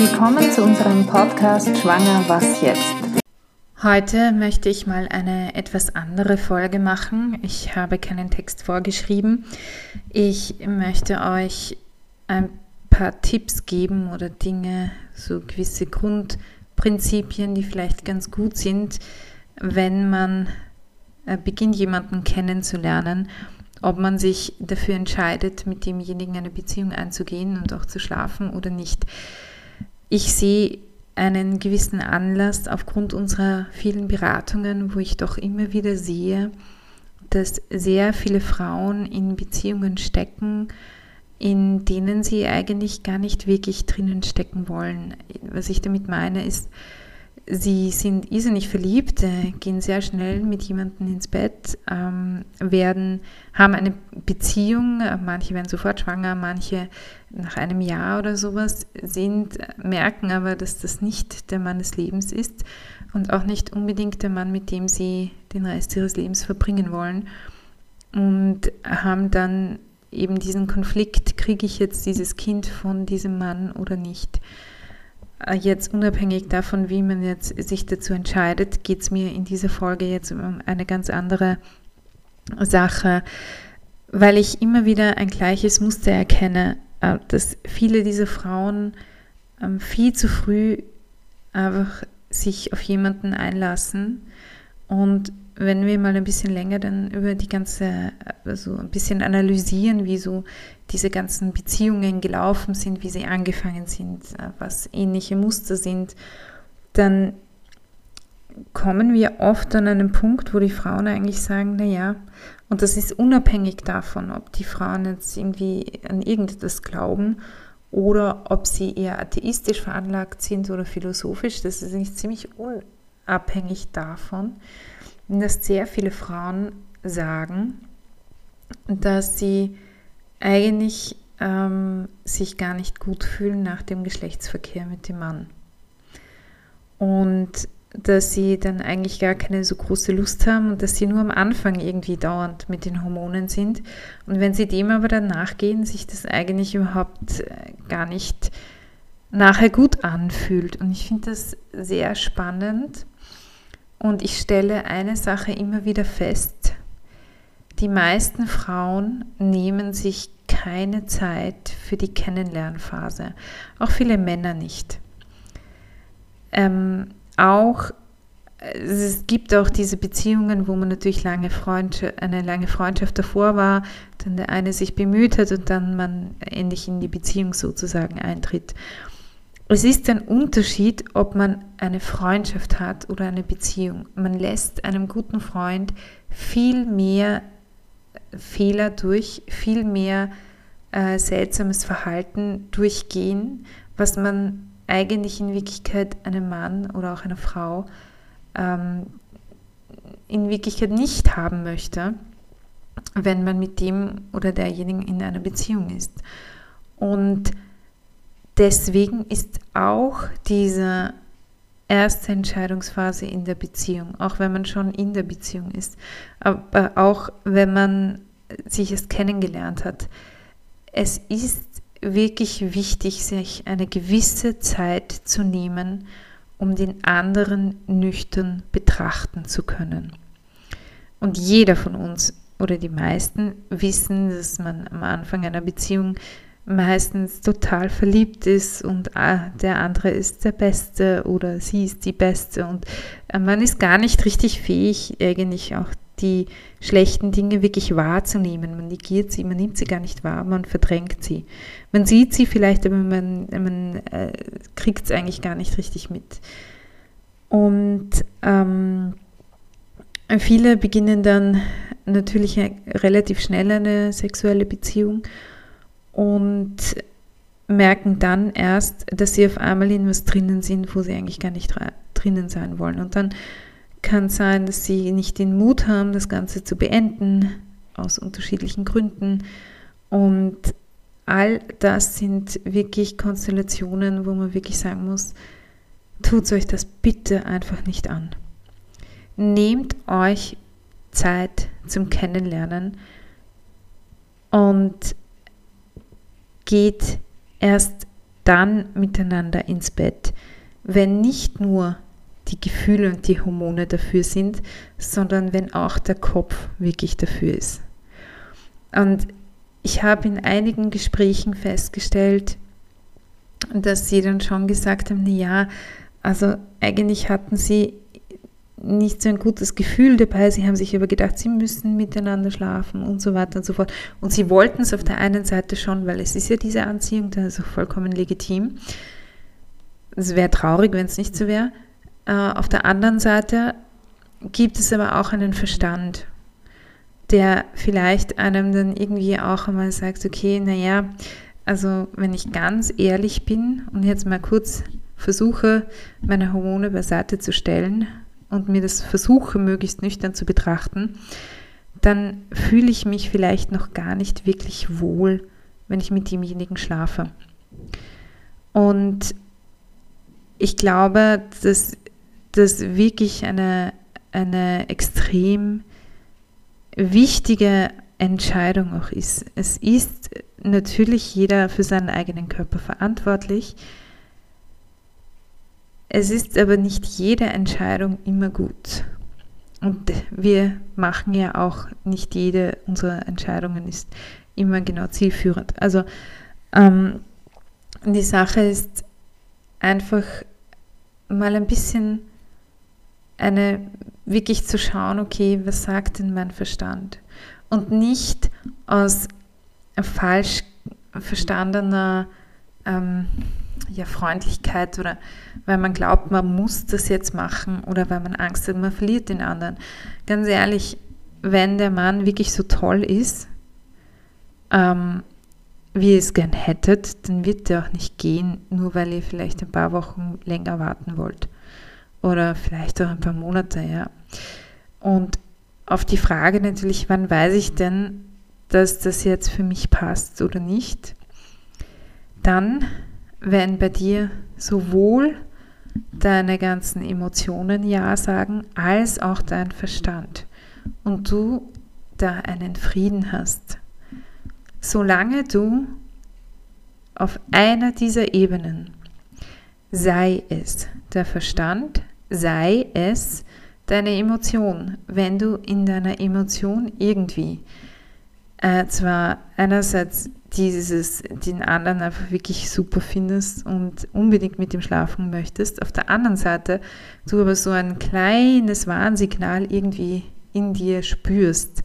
Willkommen zu unserem Podcast Schwanger, was jetzt? Heute möchte ich mal eine etwas andere Folge machen. Ich habe keinen Text vorgeschrieben. Ich möchte euch ein paar Tipps geben oder Dinge, so gewisse Grundprinzipien, die vielleicht ganz gut sind, wenn man äh, beginnt, jemanden kennenzulernen, ob man sich dafür entscheidet, mit demjenigen eine Beziehung einzugehen und auch zu schlafen oder nicht. Ich sehe einen gewissen Anlass aufgrund unserer vielen Beratungen, wo ich doch immer wieder sehe, dass sehr viele Frauen in Beziehungen stecken, in denen sie eigentlich gar nicht wirklich drinnen stecken wollen. Was ich damit meine, ist, sie sind irrsinnig verliebt, äh, gehen sehr schnell mit jemandem ins Bett, ähm, werden, haben eine Beziehung, äh, manche werden sofort schwanger, manche nach einem Jahr oder sowas, sind, merken aber, dass das nicht der Mann des Lebens ist und auch nicht unbedingt der Mann, mit dem sie den Rest ihres Lebens verbringen wollen und haben dann eben diesen Konflikt, kriege ich jetzt dieses Kind von diesem Mann oder nicht. Äh, jetzt unabhängig davon, wie man jetzt sich dazu entscheidet, geht es mir in dieser Folge jetzt um eine ganz andere Sache, weil ich immer wieder ein gleiches Muster erkenne, äh, dass viele dieser Frauen ähm, viel zu früh einfach sich auf jemanden einlassen und wenn wir mal ein bisschen länger dann über die ganze, also ein bisschen analysieren, wie so diese ganzen Beziehungen gelaufen sind, wie sie angefangen sind, was ähnliche Muster sind, dann kommen wir oft an einen Punkt, wo die Frauen eigentlich sagen, naja, und das ist unabhängig davon, ob die Frauen jetzt irgendwie an irgendetwas glauben oder ob sie eher atheistisch veranlagt sind oder philosophisch, das ist eigentlich ziemlich unabhängig davon, dass sehr viele Frauen sagen, dass sie eigentlich ähm, sich gar nicht gut fühlen nach dem Geschlechtsverkehr mit dem Mann. Und dass sie dann eigentlich gar keine so große Lust haben und dass sie nur am Anfang irgendwie dauernd mit den Hormonen sind. Und wenn sie dem aber dann nachgehen, sich das eigentlich überhaupt äh, gar nicht nachher gut anfühlt. Und ich finde das sehr spannend und ich stelle eine Sache immer wieder fest. Die meisten Frauen nehmen sich keine Zeit für die Kennenlernphase. Auch viele Männer nicht. Ähm, auch es gibt auch diese Beziehungen, wo man natürlich lange eine lange Freundschaft davor war, dann der eine sich bemüht hat und dann man endlich in die Beziehung sozusagen eintritt. Es ist ein Unterschied, ob man eine Freundschaft hat oder eine Beziehung. Man lässt einem guten Freund viel mehr Fehler durch, viel mehr äh, seltsames Verhalten durchgehen, was man eigentlich in Wirklichkeit einem Mann oder auch einer Frau ähm, in Wirklichkeit nicht haben möchte, wenn man mit dem oder derjenigen in einer Beziehung ist. Und deswegen ist auch diese erste Entscheidungsphase in der Beziehung, auch wenn man schon in der Beziehung ist, aber auch wenn man sich erst kennengelernt hat. Es ist wirklich wichtig, sich eine gewisse Zeit zu nehmen, um den anderen nüchtern betrachten zu können. Und jeder von uns oder die meisten wissen, dass man am Anfang einer Beziehung meistens total verliebt ist und ah, der andere ist der Beste oder sie ist die Beste und äh, man ist gar nicht richtig fähig, eigentlich auch die schlechten Dinge wirklich wahrzunehmen. Man negiert sie, man nimmt sie gar nicht wahr, man verdrängt sie. Man sieht sie vielleicht, aber man, man äh, kriegt es eigentlich gar nicht richtig mit. Und ähm, viele beginnen dann natürlich relativ schnell eine sexuelle Beziehung und merken dann erst, dass sie auf einmal in was drinnen sind, wo sie eigentlich gar nicht drinnen sein wollen. Und dann kann es sein, dass sie nicht den Mut haben, das Ganze zu beenden, aus unterschiedlichen Gründen. Und all das sind wirklich Konstellationen, wo man wirklich sagen muss, tut euch das bitte einfach nicht an. Nehmt euch Zeit zum Kennenlernen und geht erst dann miteinander ins Bett, wenn nicht nur die Gefühle und die Hormone dafür sind, sondern wenn auch der Kopf wirklich dafür ist. Und ich habe in einigen Gesprächen festgestellt, dass sie dann schon gesagt haben, ja, also eigentlich hatten sie nicht so ein gutes Gefühl dabei. Sie haben sich aber gedacht, sie müssen miteinander schlafen und so weiter und so fort. Und sie wollten es auf der einen Seite schon, weil es ist ja diese Anziehung, das ist auch vollkommen legitim. Es wäre traurig, wenn es nicht so wäre. Äh, auf der anderen Seite gibt es aber auch einen Verstand, der vielleicht einem dann irgendwie auch einmal sagt, okay, naja, also wenn ich ganz ehrlich bin und jetzt mal kurz versuche, meine Hormone beiseite zu stellen und mir das versuche, möglichst nüchtern zu betrachten, dann fühle ich mich vielleicht noch gar nicht wirklich wohl, wenn ich mit demjenigen schlafe. Und ich glaube, dass das wirklich eine, eine extrem wichtige Entscheidung auch ist. Es ist natürlich jeder für seinen eigenen Körper verantwortlich, es ist aber nicht jede Entscheidung immer gut. Und wir machen ja auch nicht jede unserer Entscheidungen ist immer genau zielführend. Also ähm, die Sache ist einfach mal ein bisschen eine wirklich zu schauen, okay, was sagt denn mein Verstand? Und nicht aus falsch verstandener ähm, ja, Freundlichkeit oder weil man glaubt, man muss das jetzt machen oder weil man Angst hat, man verliert den anderen. Ganz ehrlich, wenn der Mann wirklich so toll ist, ähm, wie ihr es gern hättet, dann wird der auch nicht gehen, nur weil ihr vielleicht ein paar Wochen länger warten wollt. Oder vielleicht auch ein paar Monate, ja. Und auf die Frage natürlich, wann weiß ich denn, dass das jetzt für mich passt oder nicht, dann wenn bei dir sowohl deine ganzen Emotionen Ja sagen, als auch dein Verstand und du da einen Frieden hast. Solange du auf einer dieser Ebenen, sei es der Verstand, sei es deine Emotion, wenn du in deiner Emotion irgendwie äh, zwar einerseits dieses, den anderen einfach wirklich super findest und unbedingt mit ihm schlafen möchtest. Auf der anderen Seite du aber so ein kleines Warnsignal irgendwie in dir spürst,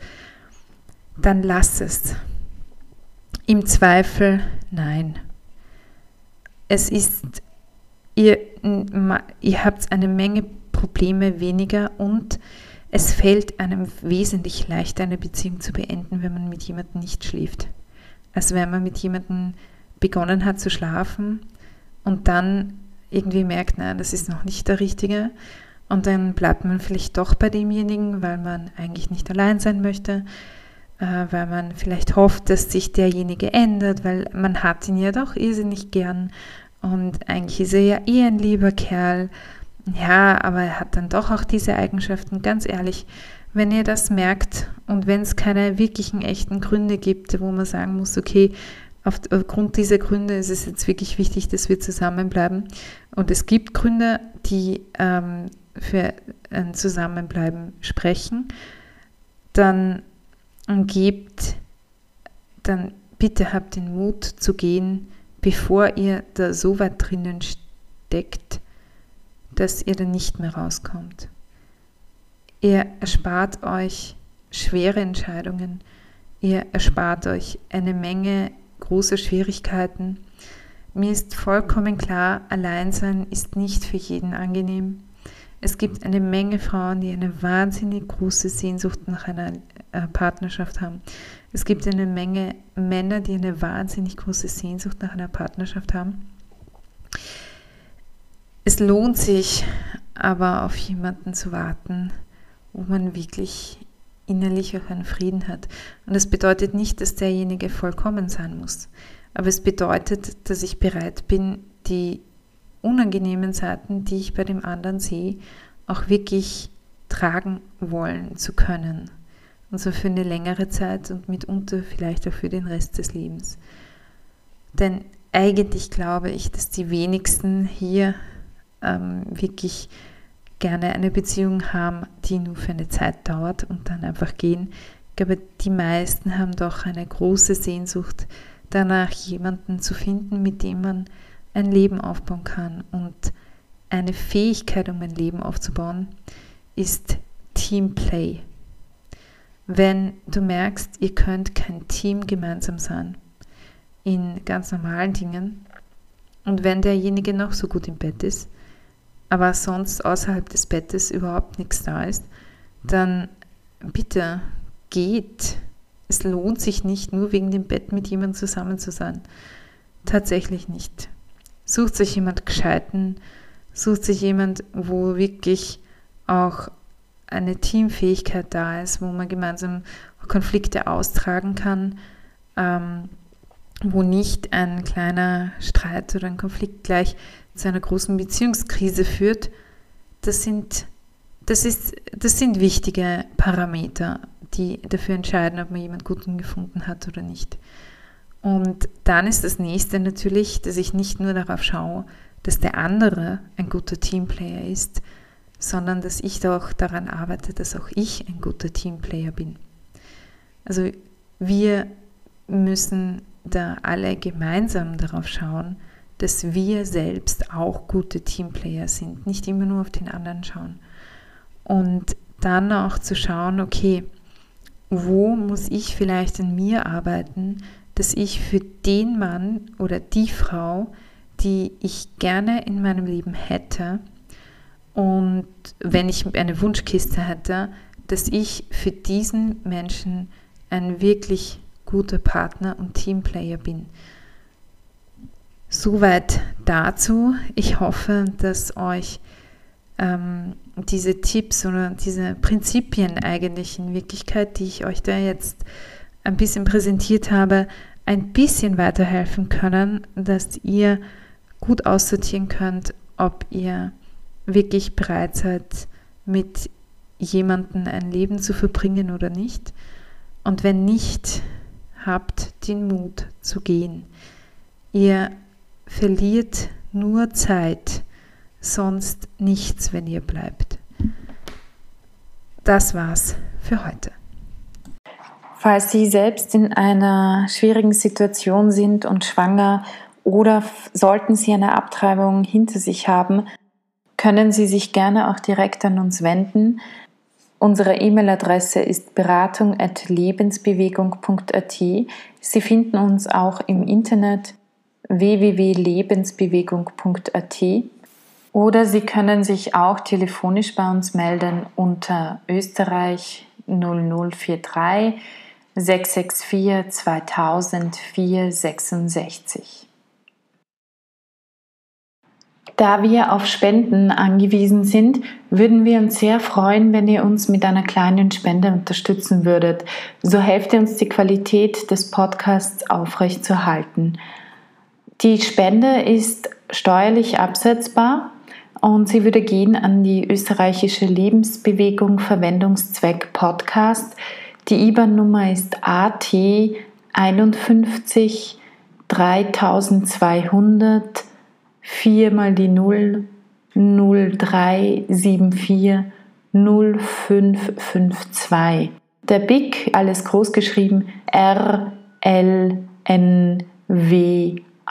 dann lass es. Im Zweifel nein. Es ist, ihr, ihr habt eine Menge Probleme weniger und es fällt einem wesentlich leichter, eine Beziehung zu beenden, wenn man mit jemandem nicht schläft als wenn man mit jemandem begonnen hat zu schlafen und dann irgendwie merkt, nein, das ist noch nicht der Richtige. Und dann bleibt man vielleicht doch bei demjenigen, weil man eigentlich nicht allein sein möchte, äh, weil man vielleicht hofft, dass sich derjenige ändert, weil man hat ihn ja doch irrsinnig gern und eigentlich ist er ja eh ein lieber Kerl. Ja, aber er hat dann doch auch diese Eigenschaften. Ganz ehrlich, wenn ihr das merkt und wenn es keine wirklichen echten Gründe gibt, wo man sagen muss, okay, aufgrund dieser Gründe ist es jetzt wirklich wichtig, dass wir zusammenbleiben. Und es gibt Gründe, die ähm, für ein Zusammenbleiben sprechen. Dann gebt, dann bitte habt den Mut zu gehen, bevor ihr da so weit drinnen steckt, dass ihr dann nicht mehr rauskommt. Ihr erspart euch schwere Entscheidungen. Ihr erspart euch eine Menge großer Schwierigkeiten. Mir ist vollkommen klar, Alleinsein ist nicht für jeden angenehm. Es gibt eine Menge Frauen, die eine wahnsinnig große Sehnsucht nach einer äh, Partnerschaft haben. Es gibt eine Menge Männer, die eine wahnsinnig große Sehnsucht nach einer Partnerschaft haben. Es lohnt sich aber auf jemanden zu warten, wo man wirklich innerlich auch einen Frieden hat. Und das bedeutet nicht, dass derjenige vollkommen sein muss. Aber es bedeutet, dass ich bereit bin, die unangenehmen Seiten, die ich bei dem anderen sehe, auch wirklich tragen wollen zu können. Und so für eine längere Zeit und mitunter vielleicht auch für den Rest des Lebens. Denn eigentlich glaube ich, dass die wenigsten hier ähm, wirklich gerne eine Beziehung haben, die nur für eine Zeit dauert und dann einfach gehen. Ich glaube, die meisten haben doch eine große Sehnsucht danach, jemanden zu finden, mit dem man ein Leben aufbauen kann. Und eine Fähigkeit, um ein Leben aufzubauen, ist Teamplay. Wenn du merkst, ihr könnt kein Team gemeinsam sein in ganz normalen Dingen und wenn derjenige noch so gut im Bett ist, aber sonst außerhalb des Bettes überhaupt nichts da ist, dann bitte geht. Es lohnt sich nicht, nur wegen dem Bett mit jemandem zusammen zu sein. Tatsächlich nicht. Sucht sich jemand Gescheiten, sucht sich jemand, wo wirklich auch eine Teamfähigkeit da ist, wo man gemeinsam Konflikte austragen kann, ähm, wo nicht ein kleiner Streit oder ein Konflikt gleich zu einer großen Beziehungskrise führt. Das sind, das ist, das sind wichtige Parameter, die dafür entscheiden, ob man jemanden Guten gefunden hat oder nicht. Und dann ist das nächste natürlich, dass ich nicht nur darauf schaue, dass der andere ein guter Teamplayer ist, sondern dass ich doch daran arbeite, dass auch ich ein guter Teamplayer bin. Also wir müssen da alle gemeinsam darauf schauen, dass wir selbst auch gute Teamplayer sind, nicht immer nur auf den anderen schauen. Und dann auch zu schauen, okay, wo muss ich vielleicht in mir arbeiten, dass ich für den Mann oder die Frau, die ich gerne in meinem Leben hätte, und wenn ich eine Wunschkiste hätte, dass ich für diesen Menschen ein wirklich guter Partner und Teamplayer bin. Soweit dazu. Ich hoffe, dass euch ähm, diese Tipps oder diese Prinzipien eigentlich in Wirklichkeit, die ich euch da jetzt ein bisschen präsentiert habe, ein bisschen weiterhelfen können, dass ihr gut aussortieren könnt, ob ihr wirklich bereit seid, mit jemandem ein Leben zu verbringen oder nicht. Und wenn nicht, habt den Mut zu gehen. Ihr verliert nur Zeit, sonst nichts, wenn ihr bleibt. Das war's für heute. Falls Sie selbst in einer schwierigen Situation sind und schwanger oder sollten Sie eine Abtreibung hinter sich haben, können Sie sich gerne auch direkt an uns wenden. Unsere E-Mail-Adresse ist beratung.lebensbewegung.at. Sie finden uns auch im Internet www.lebensbewegung.at oder Sie können sich auch telefonisch bei uns melden unter Österreich 0043 664 2000 466. Da wir auf Spenden angewiesen sind, würden wir uns sehr freuen, wenn ihr uns mit einer kleinen Spende unterstützen würdet. So helft ihr uns, die Qualität des Podcasts aufrechtzuerhalten. Die Spende ist steuerlich absetzbar und sie würde gehen an die österreichische Lebensbewegung Verwendungszweck Podcast. Die IBAN-Nummer ist AT 51 3200 4 mal die 0, 0374 0552. Der BIC, alles groß geschrieben, R, L, N, W,